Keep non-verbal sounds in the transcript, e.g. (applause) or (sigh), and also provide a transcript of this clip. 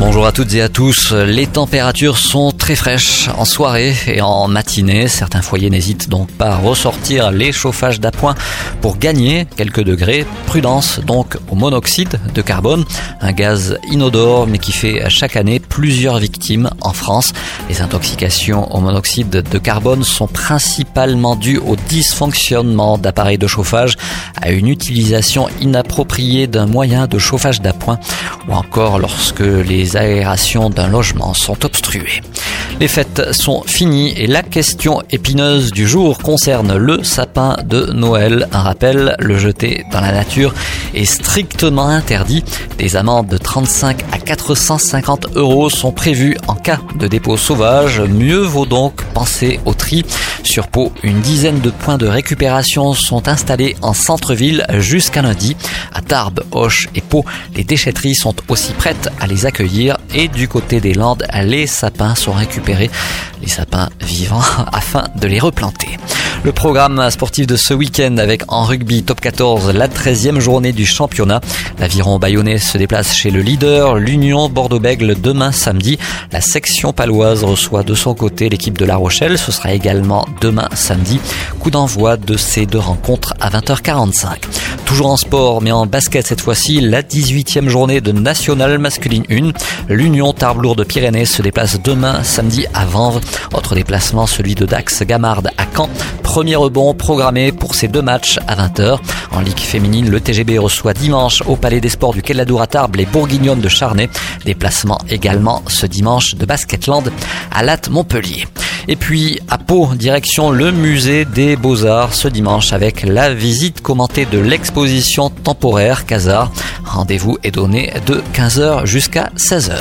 Bonjour à toutes et à tous. Les températures sont très fraîches en soirée et en matinée. Certains foyers n'hésitent donc pas à ressortir les chauffages d'appoint pour gagner quelques degrés. Prudence donc au monoxyde de carbone, un gaz inodore mais qui fait chaque année plusieurs victimes en France. Les intoxications au monoxyde de carbone sont principalement dues au dysfonctionnement d'appareils de chauffage, à une utilisation inappropriée d'un moyen de chauffage d'appoint ou encore lorsque les aérations d'un logement sont obstruées. Les fêtes sont finies et la question épineuse du jour concerne le sapin de Noël. Un rappel, le jeter dans la nature est strictement interdit. Des amendes de 35 à 450 euros sont prévues en cas de dépôt sauvage. Mieux vaut donc penser au tri. Sur Pau, une dizaine de points de récupération sont installés en centre-ville jusqu'à lundi. À Tarbes, Hoche et Pau, les déchetteries sont aussi prêtes à les accueillir et du côté des Landes, les sapins sont récupérés, les sapins vivants, (laughs) afin de les replanter. Le programme sportif de ce week-end avec en rugby top 14 la 13e journée du championnat. L'aviron bayonnais se déplace chez le leader, l'Union Bordeaux-Bègle demain samedi. La section paloise reçoit de son côté l'équipe de La Rochelle. Ce sera également demain samedi. Coup d'envoi de ces deux rencontres à 20h45. Toujours en sport, mais en basket cette fois-ci, la 18e journée de National Masculine 1. L'Union Tarbes de Pyrénées se déplace demain samedi à Vanves. Autre déplacement, celui de Dax Gamard à Caen. Premier rebond programmé pour ces deux matchs à 20h. En Ligue féminine, le TGB reçoit dimanche au Palais des Sports du Quai de Tarbes les Bourguignonnes de Charnay. Déplacement également ce dimanche de Basketland à Latte Montpellier. Et puis à Pau, direction le musée des Beaux-Arts ce dimanche avec la visite commentée de l'exposition temporaire Casar. Rendez-vous est donné de 15h jusqu'à 16h.